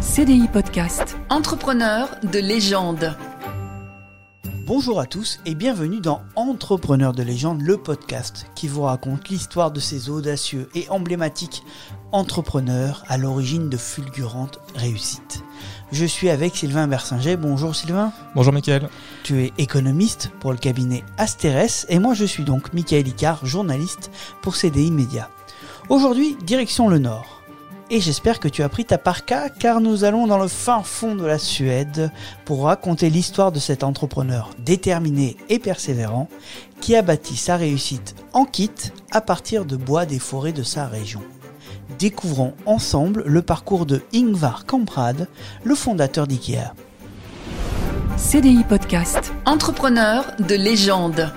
CDI Podcast. Entrepreneur de légende. Bonjour à tous et bienvenue dans Entrepreneur de légende, le podcast qui vous raconte l'histoire de ces audacieux et emblématiques entrepreneurs à l'origine de fulgurantes réussites. Je suis avec Sylvain Bersinger. Bonjour Sylvain. Bonjour Mickaël. Tu es économiste pour le cabinet Asterès et moi je suis donc Mickaël Icard, journaliste pour CDI Média. Aujourd'hui, direction le Nord et j'espère que tu as pris ta parka car nous allons dans le fin fond de la Suède pour raconter l'histoire de cet entrepreneur déterminé et persévérant qui a bâti sa réussite en kit à partir de bois des forêts de sa région. Découvrons ensemble le parcours de Ingvar Kamprad, le fondateur d'IKEA. CDI Podcast. Entrepreneur de légende.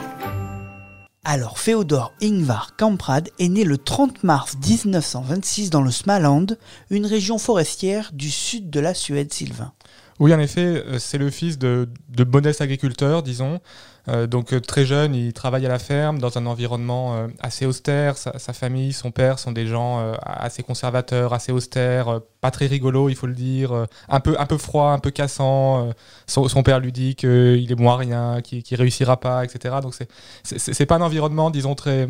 Alors, Féodor Ingvar Kamprad est né le 30 mars 1926 dans le Smaland, une région forestière du sud de la Suède, Sylvain. Oui, en effet, euh, c'est le fils de, de modestes agriculteurs, disons, euh, donc euh, très jeune, il travaille à la ferme dans un environnement euh, assez austère. Sa, famille, son père sont des gens assez conservateurs, assez austères, pas très rigolos, il faut le dire, un peu un peu froid, un peu cassant. Son, père lui dit qu'il est moyen, qu'il ne réussira pas, etc. Donc c'est c'est pas un environnement, disons très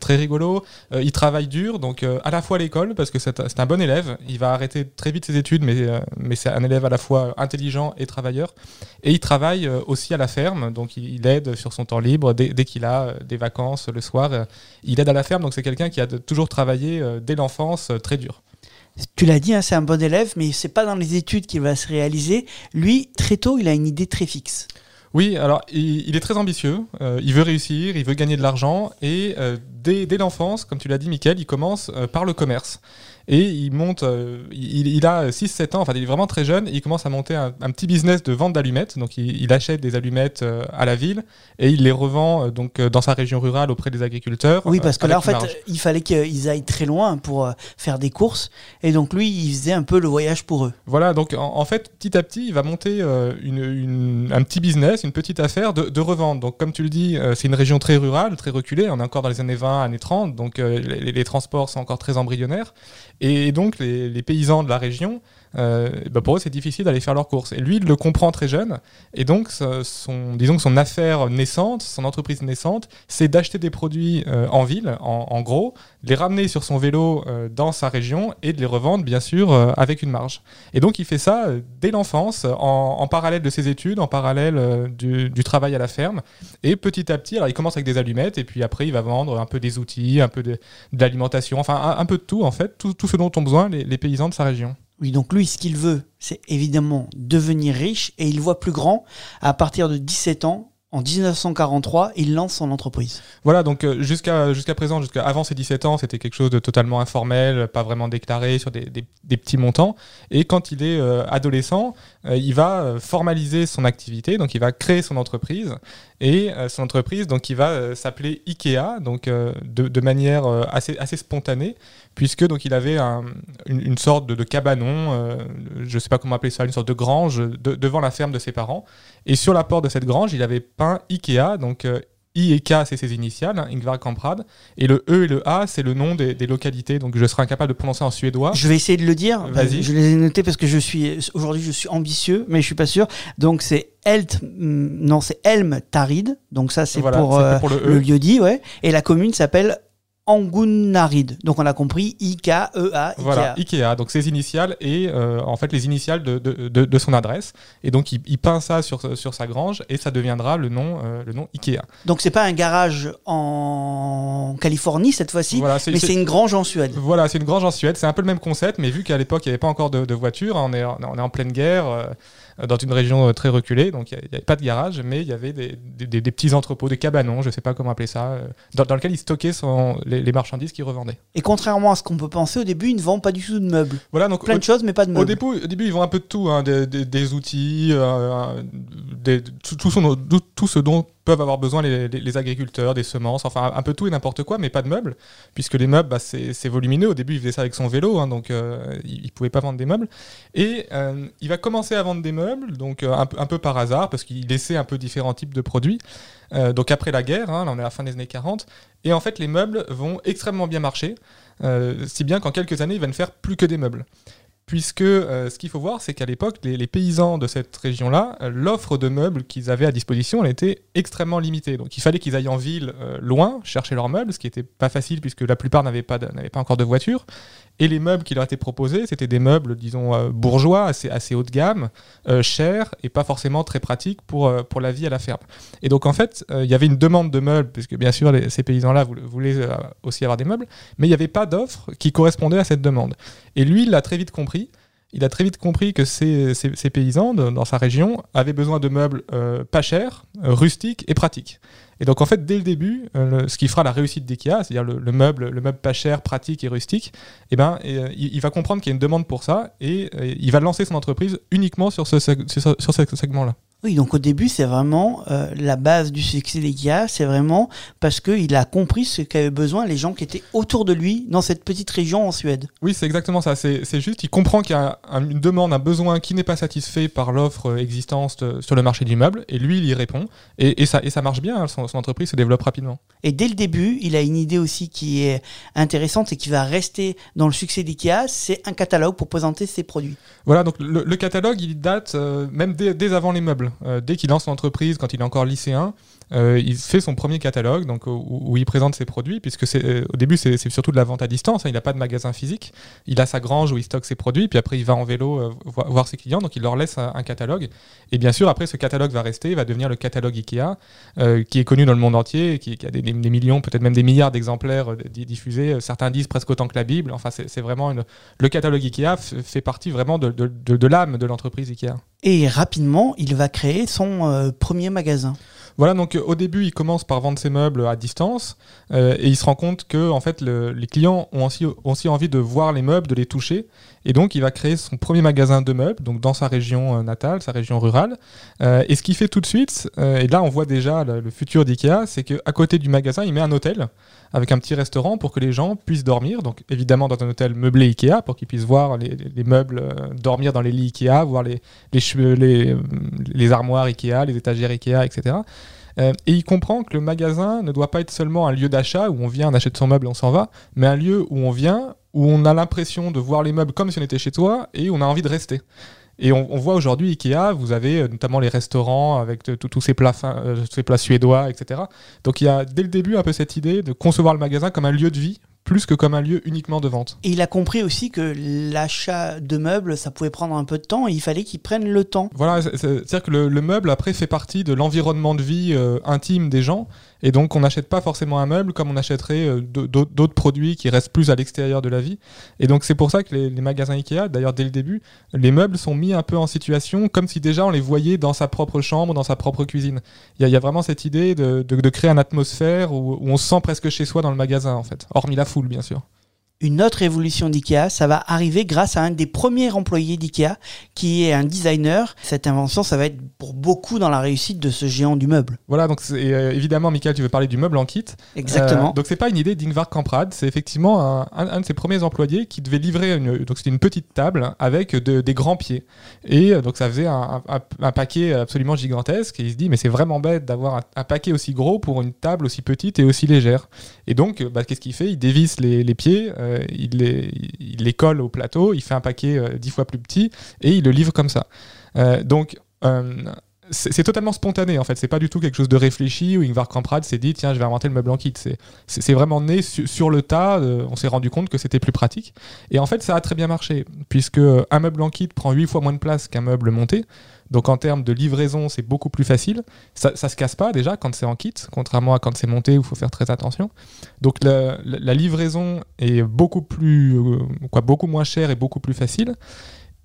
très rigolo. il travaille dur, donc à la fois à l'école parce que c'est un bon élève. Il va arrêter très vite ses études, mais mais c'est un élève à la fois intelligent et travailleur. Et il travaille aussi à la ferme, donc il, il sur son temps libre dès, qu'il a euh, des vacances le soir. Euh, il aide à la ferme, donc c'est quelqu'un qui a toujours travaillé euh, dès l'enfance très dur. Tu l'as dit, hein, c'est un bon élève, mais c'est pas dans les études qu'il va se réaliser. Lui, très tôt, il a une idée très fixe. Oui, alors il, est très ambitieux, il veut réussir, il veut gagner de l'argent, et dès, l'enfance, comme tu l'as dit, Mickaël, il commence par le commerce. Et il monte, euh, il, a 6-7 ans, enfin il est vraiment très jeune, et il commence à monter un, petit business de vente d'allumettes. Donc il, achète des allumettes euh, à la ville et il les revend euh, donc dans sa région rurale auprès des agriculteurs. Oui, parce que là en fait, il fallait qu'ils aillent très loin pour faire des courses. Et donc lui, il faisait un peu le voyage pour eux. Voilà, donc en, fait, petit à petit, il va monter une, un petit business, une petite affaire de, de revente. Donc comme tu le dis, c'est une région très rurale, très reculée. On est encore dans les années 20, années 30, donc les, les transports sont encore très embryonnaires. Et donc, les, paysans de la région, euh, bah, pour eux, c'est difficile d'aller faire leurs courses. Et lui, il le comprend très jeune. Et donc, son, disons que son affaire naissante, son entreprise naissante, c'est d'acheter des produits euh, en ville, en, gros, de les ramener sur son vélo euh, dans sa région et de les revendre, bien sûr, avec une marge. Et donc, il fait ça dès l'enfance, en, parallèle de ses études, en parallèle du, travail à la ferme. Et petit à petit, alors, il commence avec des allumettes, et puis après, il va vendre un peu des outils, un peu de, l'alimentation, enfin, un, peu de tout, en fait, tout, ce dont ont besoin les paysans de sa région. Oui, donc lui, ce qu'il veut, c'est évidemment devenir riche et il voit plus grand. À partir de 17 ans, en 1943, il lance son entreprise. Voilà, donc euh, jusqu'à présent, jusqu'à avant ses 17 ans, c'était quelque chose de totalement informel, pas vraiment déclaré sur des, des, petits montants. Et quand il est euh, adolescent, euh, il va formaliser son activité, donc il va créer son entreprise. Et son entreprise, donc, il va s'appeler Ikea, donc de, de, manière assez, assez spontanée, puisque donc il avait une, sorte de, cabanon, je ne sais pas comment appeler ça, une sorte de grange devant la ferme de ses parents. Et sur la porte de cette grange, il avait peint Ikea, donc euh, I et K, c'est ses initiales, hein, Ingvar Kamprad. Et le E et le A, c'est le nom des, localités. Donc je serai incapable de prononcer en suédois. Je vais essayer de le dire. Vas-y. Je les ai notés parce que je suis aujourd'hui je suis ambitieux, mais je suis pas sûr. Donc c'est Elt, mm, non c'est Elm Tarid. Donc ça c'est pour, euh, le, e. le lieu dit, ouais. Et la commune s'appelle Angunarid. Donc on a compris I-K-E-A. Voilà, Ikea. Donc ses initiales et euh, en fait les initiales de, de, de, son adresse. Et donc il, peint ça sur, sur sa grange et ça deviendra le nom, euh, le nom Ikea. Donc c'est pas un garage en Californie cette fois-ci, mais c'est une grange en Suède. Voilà, c'est une grange en Suède. C'est un peu le même concept, mais vu qu'à l'époque il n'y avait pas encore de, voiture, on est, on est en pleine guerre. Euh, dans une région euh, très reculée. Donc il n'y avait pas de garage, mais il y avait des, des, petits entrepôts, des cabanons, je ne sais pas comment appeler ça, euh, dans, dans lesquels ils stockaient son, les, marchandises qu'ils revendaient. Et contrairement à ce qu'on peut penser, au début, ils ne vendent pas du tout de meubles. Voilà, donc plein de choses, mais pas de meubles. Au début, au début ils vendent un peu de tout, hein, des, outils, tout, tout, tout, ce dont peuvent avoir besoin les, agriculteurs, des semences, enfin un peu tout et n'importe quoi, mais pas de meubles, puisque les meubles, bah, c'est volumineux. Au début, il faisait ça avec son vélo, hein, donc euh, il ne pouvait pas vendre des meubles. Et euh, il va commencer à vendre des meubles, donc euh, un, peu par hasard, parce qu'il laissait un peu différents types de produits. donc après la guerre, hein, là on est à la fin des années 40, et en fait les meubles vont extrêmement bien marcher, si bien qu'en quelques années, il va ne faire plus que des meubles. Puisque euh, ce qu'il faut voir, c'est qu'à l'époque, les, paysans de cette région-là, euh, l'offre de meubles qu'ils avaient à disposition, était extrêmement limitée. Donc il fallait qu'ils aillent en ville, euh, loin, chercher leurs meubles, ce qui n'était pas facile puisque la plupart n'avaient pas, pas encore de voiture. Et les meubles qui leur étaient proposés, c'était des meubles, disons, euh, bourgeois, assez, assez haut de gamme, euh, chers et pas forcément très pratiques pour, euh, pour la vie à la ferme. Et donc en fait, il y avait une demande de meubles, puisque bien sûr, ces paysans-là voulaient, aussi avoir des meubles, mais il n'y avait pas d'offre qui correspondait à cette demande. Et lui, il l'a très vite compris. Il a très vite compris que ces, ces- paysans dans sa région avaient besoin de meubles pas chers, rustiques et pratiques. Et donc en fait, dès le début, euh, ce qui fera la réussite d'IKEA, c'est-à-dire le, le meuble, le meuble pas cher, pratique et rustique, eh ben, euh, il, va comprendre qu'il y a une demande pour ça et euh, il va lancer son entreprise uniquement sur ce segment-là. Oui, donc au début, c'est vraiment euh, la base du succès d'IKEA, c'est vraiment parce qu'il a compris ce qu'avaient besoin les gens qui étaient autour de lui dans cette petite région en Suède. Oui, c'est exactement ça. C'est juste, il comprend qu'il y a un- une demande, un besoin qui n'est pas satisfait par l'offre euh, existante euh, sur le marché du meuble, et lui, il y répond. Et, et ça, et ça marche bien, hein, son, son entreprise se développe rapidement. Et dès le début, il a une idée aussi qui est intéressante et qui va rester dans le succès d'IKEA, c'est un catalogue pour présenter ses produits. Voilà, donc le, le catalogue, il date euh, même dès, dès avant les meubles. Euh, dès qu'il lance son entreprise, quand il est encore lycéen, euh, il fait son premier catalogue, donc où, il présente ses produits, puisque c'est, euh, au début c'est surtout de la vente à distance. hein, il n'a pas de magasin physique. Il a sa grange où il stocke ses produits, puis après il va en vélo vo- voir ses clients, donc il leur laisse un, catalogue. Et bien sûr, après ce catalogue va rester, va devenir le catalogue Ikea, qui est connu dans le monde entier, qui, a des, millions, peut-être même des milliards d'exemplaires di- diffusés. Certains disent presque autant que la Bible. Enfin, c'est vraiment le catalogue Ikea fait partie vraiment de- de l'âme de l'entreprise Ikea. Et rapidement, il va créer son euh, premier magasin. Voilà, donc euh, au début, il commence par vendre ses meubles à distance euh, et il se rend compte que en fait, le- les clients ont aussi, ont aussi envie de voir les meubles, de les toucher. Et donc, il va créer son premier magasin de meubles, donc dans sa région euh, natale, sa région rurale. Et ce qu'il fait tout de suite, et là, on voit déjà le, futur d'IKEA, c'est qu'à côté du magasin, il met un hôtel avec un petit restaurant pour que les gens puissent dormir. Donc, évidemment, dans un hôtel meublé IKEA pour qu'ils puissent voir les, les- les meubles, dormir dans les lits IKEA, voir les, les, les, les armoires IKEA, les étagères IKEA, etc. Euh, et il comprend que le magasin ne doit pas être seulement un lieu d'achat où on vient, on achète son meuble on s'en va, mais un lieu où on vient, où on a l'impression de voir les meubles comme si on était chez toi et on a envie de rester. Et on, voit aujourd'hui Ikea, vous avez euh, notamment les restaurants avec de- tous ces plats, euh, ces plats suédois, etc. Donc il y a dès le début un peu cette idée de concevoir le magasin comme un lieu de vie plus que comme un lieu uniquement de vente. Et il a compris aussi que l'achat de meubles, ça pouvait prendre un peu de temps et il fallait qu'il prenne le temps. Voilà, c'est- c'est- c'est-à-dire que le, le meuble après fait partie de l'environnement de vie euh, intime des gens, et donc on n'achète pas forcément un meuble comme on achèterait euh, d'au- d'autres produits qui restent plus à l'extérieur de la vie. Et donc c'est pour ça que les, magasins Ikea, d'ailleurs dès le début, les meubles sont mis un peu en situation comme si déjà on les voyait dans sa propre chambre, dans sa propre cuisine. Il y, a- vraiment cette idée de créer une atmosphère où, où on se sent presque chez soi dans le magasin en fait, hormis la foule bien sûr. Une autre évolution d'IKEA, ça va arriver grâce à un des premiers employés d'IKEA, qui est un designer. Cette invention, ça va être pour beaucoup dans la réussite de ce géant du meuble. Voilà, donc euh, évidemment, Michael, tu veux parler du meuble en kit. Exactement. Euh, donc c'est pas une idée d'Ingvar Kamprad, c'est effectivement un, un- un de ses premiers employés qui devait livrer une, donc c'était une petite table avec de- des grands pieds. Et euh, donc ça faisait un, paquet absolument gigantesque. Et il se dit mais c'est vraiment bête d'avoir un, paquet aussi gros pour une table aussi petite et aussi légère. Et donc euh, bah, qu'est-ce qu'il fait? Il dévisse les, les pieds, euh, il, les, il les colle au plateau, il fait un paquet euh, dix fois plus petit et il le livre comme ça. Euh, donc euh, c'est totalement spontané en fait, c'est pas du tout quelque chose de réfléchi où Ingvar Kamprad s'est dit tiens je vais inventer le meuble en kit. C'est- vraiment né su- sur le tas, euh, on s'est rendu compte que c'était plus pratique. Et en fait ça a très bien marché, puisque un meuble en kit prend 8 fois moins de place qu'un meuble monté. Donc en termes de livraison c'est beaucoup plus facile. Ça, ça se casse pas déjà quand c'est en kit, contrairement à quand c'est monté où il faut faire très attention. Donc la, la- la livraison est beaucoup plus, euh, quoi, beaucoup moins chère et beaucoup plus facile.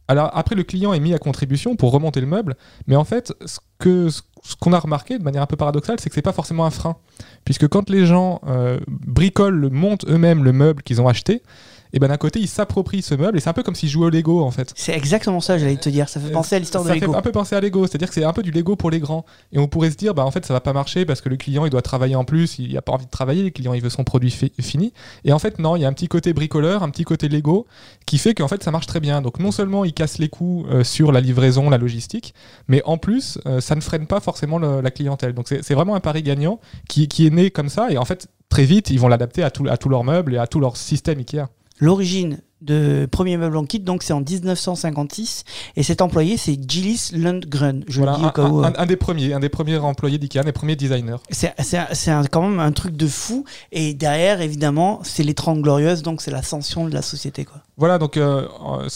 Alors après, le client est mis à contribution pour remonter le meuble, mais en fait, ce que ce qu'on a remarqué de manière un peu paradoxale, c'est que c'est pas forcément un frein, puisque quand les gens euh, bricolent, montent eux-mêmes le meuble qu'ils ont acheté, et ben d'un côté ils s'approprient ce meuble et c'est un peu comme s'ils jouaient au Lego en fait. C'est exactement ça, j'allais te dire. Ça fait penser à l'histoire de ça Lego. fait un peu penser à Lego, c'est-à-dire que c'est un peu du Lego pour les grands. Et on pourrait se dire, bah en fait, ça va pas marcher parce que le client il doit travailler en plus, il a pas envie de travailler, le client il veut son produit fi- fini. Et en fait, non, il y a un petit côté bricoleur, un petit côté Lego qui fait qu'en fait ça marche très bien. Donc non seulement il casse les coûts euh, sur la livraison, la logistique, mais en plus euh, ça ne freine pas forcément le- la clientèle. Donc c'est vraiment un pari gagnant qui, qui est né comme ça. Et en fait, très vite, ils vont l'adapter à tous leurs meubles et à tout leur système Ikea. L'origine de premier meuble en kit, donc c'est en 1956. Et cet employé, c'est Gillis Lundgren. Je Voilà, le dis au un, cas où. un- euh, un des premiers, un des premiers employés d'IKEA, un des premiers designers. C'est quand même un truc de fou. Et derrière, évidemment, c'est les 30 glorieuses, donc c'est l'ascension de la société. Quoi. Voilà, donc euh,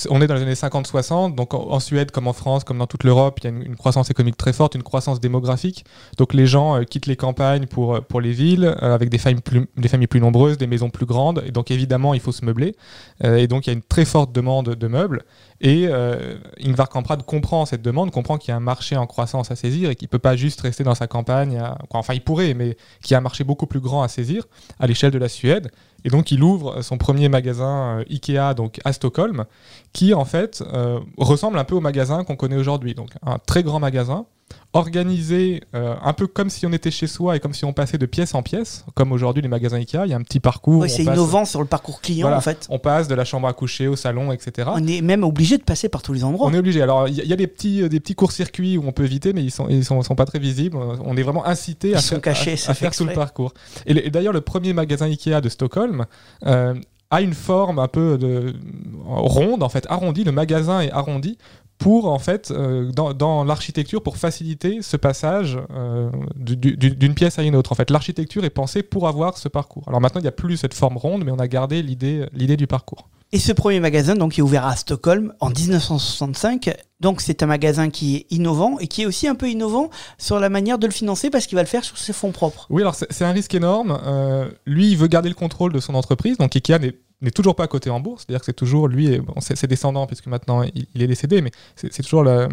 on est dans les années 50-60, donc en, Suède comme en France, comme dans toute l'Europe, il y a une, croissance économique très forte, une croissance démographique. Donc les gens euh, quittent les campagnes pour, euh, pour les villes, avec des familles, plus, des familles plus nombreuses, des maisons plus grandes, et donc évidemment il faut se meubler. Et donc il y a une très forte demande de meubles, et euh, Ingvar Kamprad comprend cette demande, comprend qu'il y a un marché en croissance à saisir, et qu'il ne peut pas juste rester dans sa campagne, enfin il pourrait, mais qu'il y a un marché beaucoup plus grand à saisir, à l'échelle de la Suède. Et donc il ouvre son premier magasin euh, Ikea donc à Stockholm, qui en fait euh, ressemble un peu au magasin qu'on connaît aujourd'hui. Donc un très grand magasin organisé euh, un peu comme si on était chez soi et comme si on passait de pièce en pièce, comme aujourd'hui les magasins Ikea. Il y a un petit parcours. On c'est passe- innovant sur le parcours client, Voilà. en fait. On passe de la chambre à coucher au salon, etc. On est même obligé de passer par tous les endroits. On est obligé. Alors, il y, a- il y a des petits, euh, des petits courts-circuits où on peut éviter, mais ils sont, ils sont, sont pas très visibles. On est vraiment incité Ils à faire, cachés, à- à faire tout le parcours. Et, le- et d'ailleurs, le premier magasin Ikea de Stockholm euh, a une forme un peu de, ronde, en fait, arrondie. Le magasin est arrondi pour en fait euh, dans, dans l'architecture pour faciliter ce passage euh, du- du- d'une pièce à une autre en fait l'architecture est pensée pour avoir ce parcours alors maintenant il n'y a plus cette forme ronde mais on a gardé l'idée l'idée du parcours Et ce premier magasin, donc, est ouvert à Stockholm en 1965. Donc, c'est un magasin qui est innovant et qui est aussi un peu innovant sur la manière de le financer parce qu'il va le faire sur ses fonds propres. Oui, alors c'est c'est un risque énorme. Euh, lui, il veut garder le contrôle de son entreprise. Donc Ikea n'est n'est toujours pas coté en bourse, c'est-à-dire que c'est toujours lui et bon, ses, descendants, puisque maintenant il, il est décédé, mais c'est toujours euh,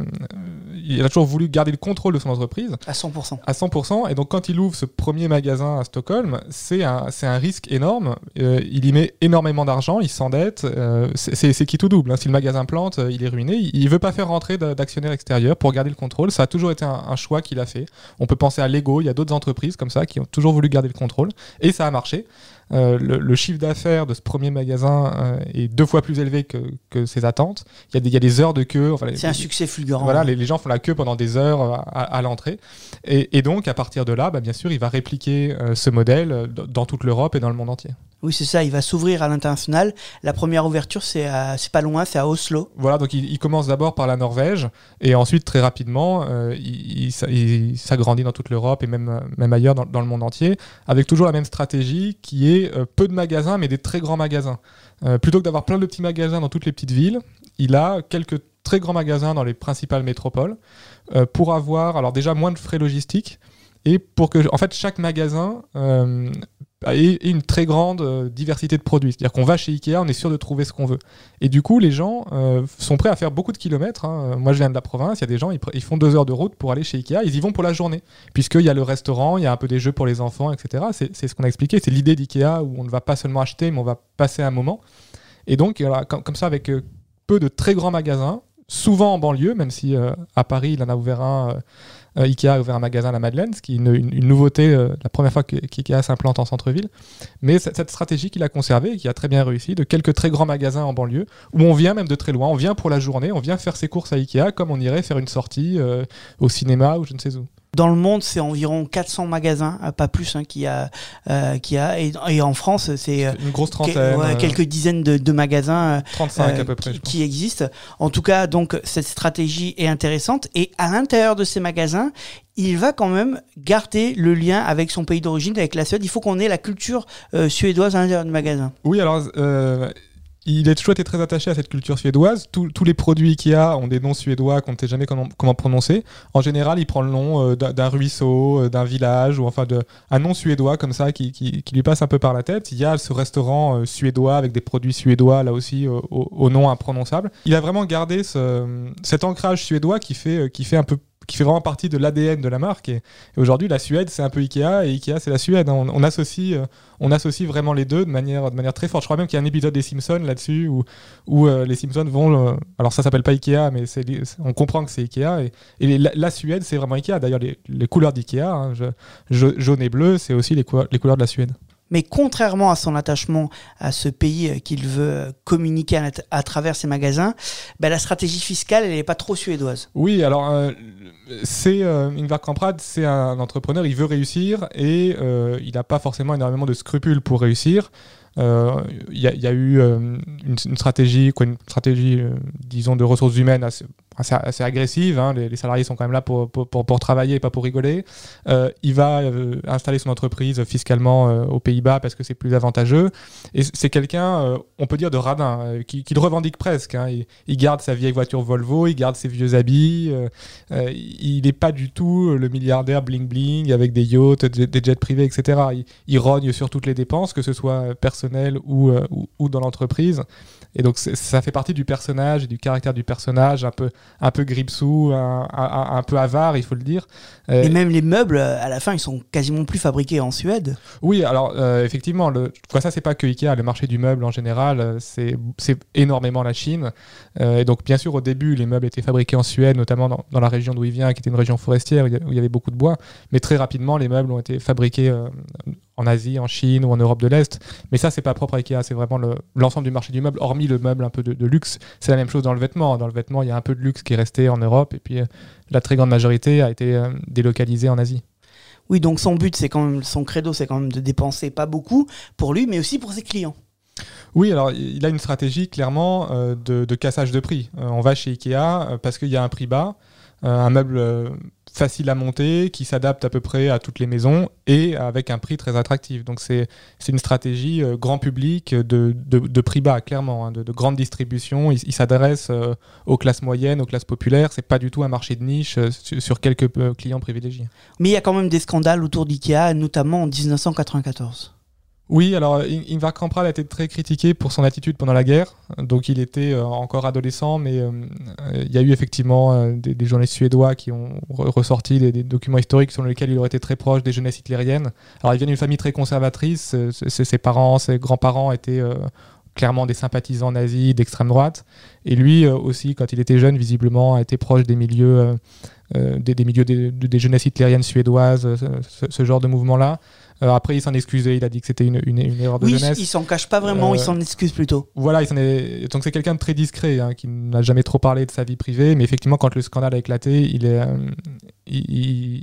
il a toujours voulu garder le contrôle de son entreprise À 100%. à 100%. Et donc quand il ouvre ce premier magasin à Stockholm, c'est un, c'est un risque énorme. Euh, il y met énormément d'argent, il s'endette. euh, c'est- qui tout double. hein. Si le magasin plante, il est ruiné. Il, il veut pas faire rentrer d'a- d'actionnaires extérieurs pour garder le contrôle. Ça a toujours été un, un choix qu'il a fait. On peut penser à Lego. Il y a d'autres entreprises comme ça qui ont toujours voulu garder le contrôle. Et ça a marché. Euh, le, le chiffre d'affaires de ce premier magasin euh, est deux fois plus élevé que, que ses attentes. Il y, a des, il y a des heures de queue. Enfin, C'est un succès fulgurant. voilà, les, les gens font la queue pendant des heures euh, à, à l'entrée. Et, et donc, à partir de là, bah, bien sûr, il va répliquer euh, ce modèle dans toute l'Europe et dans le monde entier. Oui, c'est ça. Il va s'ouvrir à l'international. La première ouverture, c'est pas loin, c'est à Oslo. Voilà, donc il, commence d'abord par la Norvège, et ensuite, très rapidement, euh, il, il s'a- il s'agrandit dans toute l'Europe et même, même ailleurs dans, le monde entier, avec toujours la même stratégie qui est euh, peu de magasins, mais des très grands magasins. Euh, plutôt que d'avoir plein de petits magasins dans toutes les petites villes, il a quelques très grands magasins dans les principales métropoles pour avoir, alors déjà, moins de frais logistiques, et pour que, en fait, chaque magasin euh, ait une très grande euh, diversité de produits. C'est-à-dire qu'on va chez Ikea, on est sûr de trouver ce qu'on veut. Et du coup, les gens euh, sont prêts à faire beaucoup de kilomètres. hein. Moi, je viens de la province, il y a des gens, ils, font deux heures de route pour aller chez Ikea, ils y vont pour la journée. Puisqu'il y a le restaurant, il y a un peu des jeux pour les enfants, etc. C'est ce qu'on a expliqué, c'est l'idée d'Ikea où on ne va pas seulement acheter, mais on va passer un moment. Et donc, comme, ça, avec euh, peu de très grands magasins, souvent en banlieue, même si euh, à Paris, il en a ouvert un. euh, euh, Ikea a ouvert un magasin à la Madeleine, ce qui est une, nouveauté, euh, la première fois qu'Ikea s'implante en centre-ville. Mais cette, cette stratégie qu'il a conservée et qui a très bien réussi, de quelques très grands magasins en banlieue, où on vient même de très loin, on vient pour la journée, on vient faire ses courses à Ikea comme on irait faire une sortie euh, au cinéma ou je ne sais où. Dans le monde, c'est environ 400 magasins, euh, pas plus, hein, qu'il y a, euh, qu'il y a. Et, et en France, c'est euh, Une grosse que- trentaine, ouais, quelques dizaines de, de magasins. euh, 35 euh, à peu près. qui, qui existent. En tout cas, donc cette stratégie est intéressante et à l'intérieur de ces magasins, il va quand même garder le lien avec son pays d'origine, avec la Suède. Il faut qu'on ait la culture euh, suédoise à l'intérieur du magasin. Oui, alors il est toujours été très attaché à cette culture suédoise. Tous- les produits Ikea ont des noms suédois qu'on ne sait jamais comment, comment prononcer. En général, il prend le nom euh, d'un ruisseau, euh, d'un village, ou enfin de, un nom suédois comme ça qui, qui- qui lui passe un peu par la tête. Il y a ce restaurant euh, suédois avec des produits suédois, là aussi, au, au nom imprononçable. Il a vraiment gardé ce- cet ancrage suédois qui fait, qui fait un peu qui fait vraiment partie de l'ADN de la marque. Et, aujourd'hui, la Suède, c'est un peu Ikea, et Ikea, c'est la Suède. hein. On, associe, euh, on associe vraiment les deux de manière, de manière très forte. Je crois même qu'il y a un épisode des Simpsons là-dessus où, où euh, les Simpsons vont. euh, alors ça s'appelle pas Ikea, mais on comprend que c'est Ikea. Et, la, Suède, c'est vraiment Ikea. D'ailleurs, les, couleurs d'Ikea, hein, jaune et bleu, c'est aussi les couleurs de la Suède. Mais contrairement à son attachement à ce pays euh, qu'il veut euh, communiquer à, travers ses magasins, ben, la stratégie fiscale, elle n'est pas trop suédoise. Oui, alors euh, c'est euh, Ingvar c'est un entrepreneur, il veut réussir et euh, il n'a pas forcément énormément de scrupules pour réussir. Il y, a- eu une, stratégie, quoi, une stratégie, disons, de ressources humaines assez, assez, assez agressive. hein. Les, salariés sont quand même là pour, pour, pour, travailler et pas pour rigoler. Euh, il va euh, installer son entreprise fiscalement euh, aux Pays-Bas parce que c'est plus avantageux. Et c'est quelqu'un, on peut dire, de radin, qui, qui le revendique presque. hein. Il, garde sa vieille voiture Volvo, il garde ses vieux habits. il n'est pas du tout le milliardaire bling-bling avec des yachts, des, jets privés, etc. Il, rogne sur toutes les dépenses, que ce soit personnelles ou, ou, ou dans l'entreprise. Et donc ça fait partie du personnage et du caractère du personnage, un peu, un peu gripsou, un, un- un peu avare, il faut le dire. Euh, Et même les meubles, à la fin, ils sont quasiment plus fabriqués en Suède. Oui, alors euh, effectivement, le, quoi, ça c'est pas que Ikea, le marché du meuble en général, euh, c'est c'est énormément la Chine. Euh, et donc bien sûr au début, les meubles étaient fabriqués en Suède, notamment dans, dans la région d'où il vient, qui était une région forestière où il y a- où il y avait beaucoup de bois. Mais très rapidement, les meubles ont été fabriqués euh, en Asie, en Chine ou en Europe de l'Est. Mais ça c'est pas propre à Ikea, c'est vraiment le- l'ensemble du marché du meuble, hormis le meuble un peu de, de luxe. C'est la même chose dans le vêtement. Dans le vêtement, il y a un peu de luxe qui est resté en Europe, et puis euh, la très grande majorité a été euh, délocalisée en Asie. Oui, donc son but, c'est quand même, son credo, c'est quand même de dépenser pas beaucoup pour lui, mais aussi pour ses clients. Oui, alors il a une stratégie clairement euh, de, de cassage de prix. On va chez Ikea parce qu'il y a un prix bas, un meuble facile à monter, qui s'adapte à peu près à toutes les maisons et avec un prix très attractif. Donc c'est une stratégie euh, grand public de, de, prix bas, clairement, hein, de, de grande distribution. Il, s'adresse euh, aux classes moyennes, aux classes populaires. C'est pas du tout un marché de niche euh, sur, sur quelques clients privilégiés. Mais il y a quand même des scandales autour d'IKEA, notamment en 1994. Oui, alors In- Ingvar Kamprad a été très critiqué pour son attitude pendant la guerre. Donc il était euh, encore adolescent, mais euh, il y a eu effectivement euh, des, des journalistes suédois qui ont re- ressorti des, documents historiques sur lesquels il aurait été très proche des jeunesses hitlériennes. Alors il vient d'une famille très conservatrice. ses, parents, ses grands-parents étaient clairement des sympathisants nazis d'extrême droite. Et lui aussi, quand il était jeune, visiblement, a été proche des milieux, des, milieux des, des jeunesses hitlériennes suédoises, ce, ce genre de mouvement-là. Euh, après, il s'en excusait, il a dit que c'était une, une- une erreur de Oui, jeunesse. il s'en cache pas vraiment, Euh, il s'en excuse plutôt. Voilà, il s'en est... donc c'est quelqu'un de très discret, hein, qui n'a jamais trop parlé de sa vie privée, mais effectivement, quand le scandale a éclaté, il, est, euh, il,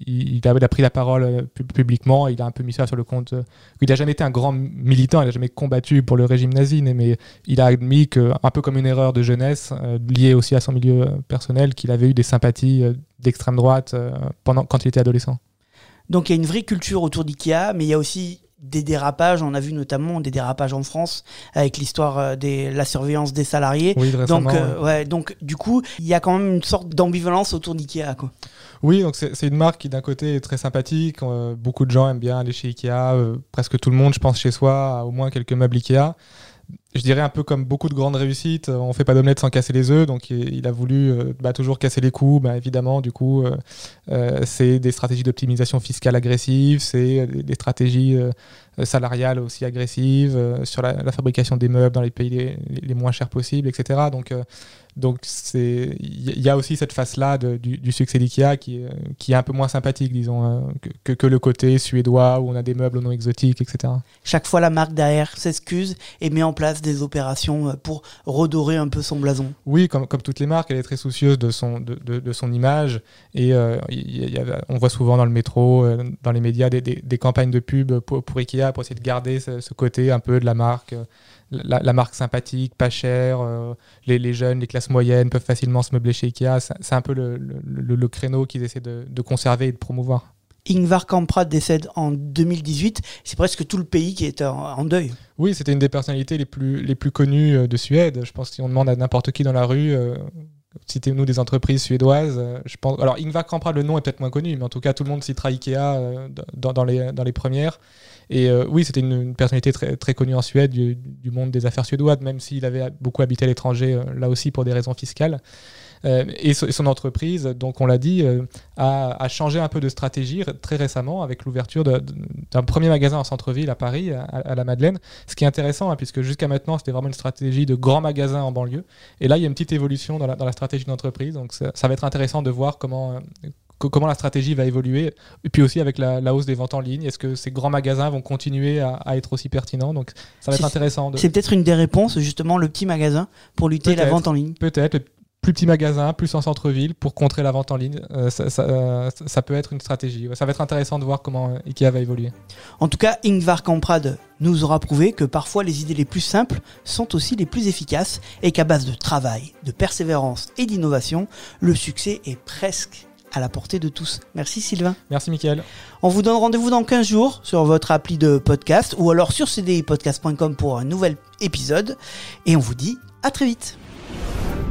il- il a, il a pris la parole euh, pub- publiquement, il a un peu mis ça sur le compte. euh, il n'a jamais été un grand militant, il n'a jamais combattu pour le régime nazi, mais- il a admis que, un peu comme une erreur de jeunesse, euh, liée aussi à son milieu euh, personnel, qu'il avait eu des sympathies euh, d'extrême droite euh, pendant, quand il était adolescent. Donc il y a une vraie culture autour d'IKEA, mais il y a aussi des dérapages. On a vu notamment des dérapages en France avec l'histoire euh, de la surveillance des salariés. Oui, Donc, récemment, ouais. euh, ouais, donc du coup, il y a quand même une sorte d'ambivalence autour d'IKEA. Quoi. Oui, donc c'est c'est une marque qui d'un côté est très sympathique. euh, beaucoup de gens aiment bien aller chez Ikea. euh, presque tout le monde, je pense, chez soi a au moins quelques meubles Ikea. Je dirais un peu comme beaucoup de grandes réussites, on fait pas d'omelette sans casser les œufs, donc il, a voulu euh, bah, toujours casser les coûts, bah, évidemment. Du coup, euh, euh, c'est des stratégies d'optimisation fiscale agressives, c'est des stratégies euh, salariales aussi agressives euh, sur la, la fabrication des meubles dans les pays les, les moins chers possibles, etc. Donc euh, donc c'est il y a aussi cette face là du, du succès d'IKEA qui, est- qui est un peu moins sympathique, disons, que, que, le côté suédois où on a des meubles non exotiques, etc. Chaque fois, la marque derrière s'excuse et met en place des opérations pour redorer un peu son blason. Oui, comme, comme toutes les marques, elle est très soucieuse de son, de, de- de son image. Et euh, y y a- on voit souvent dans le métro, dans les médias, des, des- des campagnes de pub pour, pour Ikea pour essayer de garder ce, ce côté un peu de la marque. euh, La, la marque sympathique, pas chère, euh, les, les jeunes, les classes moyennes peuvent facilement se meubler chez Ikea. C'est un peu le, le- créneau qu'ils essaient de, de conserver et de promouvoir. Ingvar Kamprad décède en 2018. C'est presque tout le pays qui est en, deuil. Oui, c'était une des personnalités les plus, les plus connues euh, de Suède. Je pense que si on demande à n'importe qui dans la rue, citez-nous des entreprises suédoises. euh, je pense... Alors, Ingvar Kamprad, le nom est peut-être moins connu, mais en tout cas, tout le monde citera Ikea euh, dans, les, dans les premières. Et euh, oui, c'était une, personnalité très, connue en Suède, du, du monde des affaires suédoises, même s'il avait beaucoup habité à l'étranger, là aussi pour des raisons fiscales. Euh, et, so- et son entreprise, donc on l'a dit, euh, a, a changé un peu de stratégie très récemment avec l'ouverture d'un premier magasin en centre-ville à Paris, à, à la Madeleine. Ce qui est intéressant, hein, puisque jusqu'à maintenant, c'était vraiment une stratégie de grand magasin en banlieue. Et là, il y a une petite évolution dans la, dans la stratégie d'entreprise. Donc ça, ça va être intéressant de voir comment, euh, co- comment la stratégie va évoluer. Et puis aussi avec la, la hausse des ventes en ligne. Est-ce que ces grands magasins vont continuer à, à être aussi pertinents? Donc ça va être intéressant. De... C'est peut-être une des réponses, justement, le petit magasin pour lutter la vente en ligne. Peut-être. Plus petit magasin, plus en centre-ville pour contrer la vente en ligne. Euh, ça, ça, euh, ça peut être une stratégie. Ça va être intéressant de voir comment euh, Ikea va évoluer. En tout cas, Ingvar Kamprad nous aura prouvé que parfois les idées les plus simples sont aussi les plus efficaces et qu'à base de travail, de persévérance et d'innovation, le succès est presque à la portée de tous. Merci Sylvain. Merci Mickaël. On vous donne rendez-vous dans 15 jours sur votre appli de podcast ou alors sur cdipodcast.com pour un nouvel épisode et on vous dit à très vite.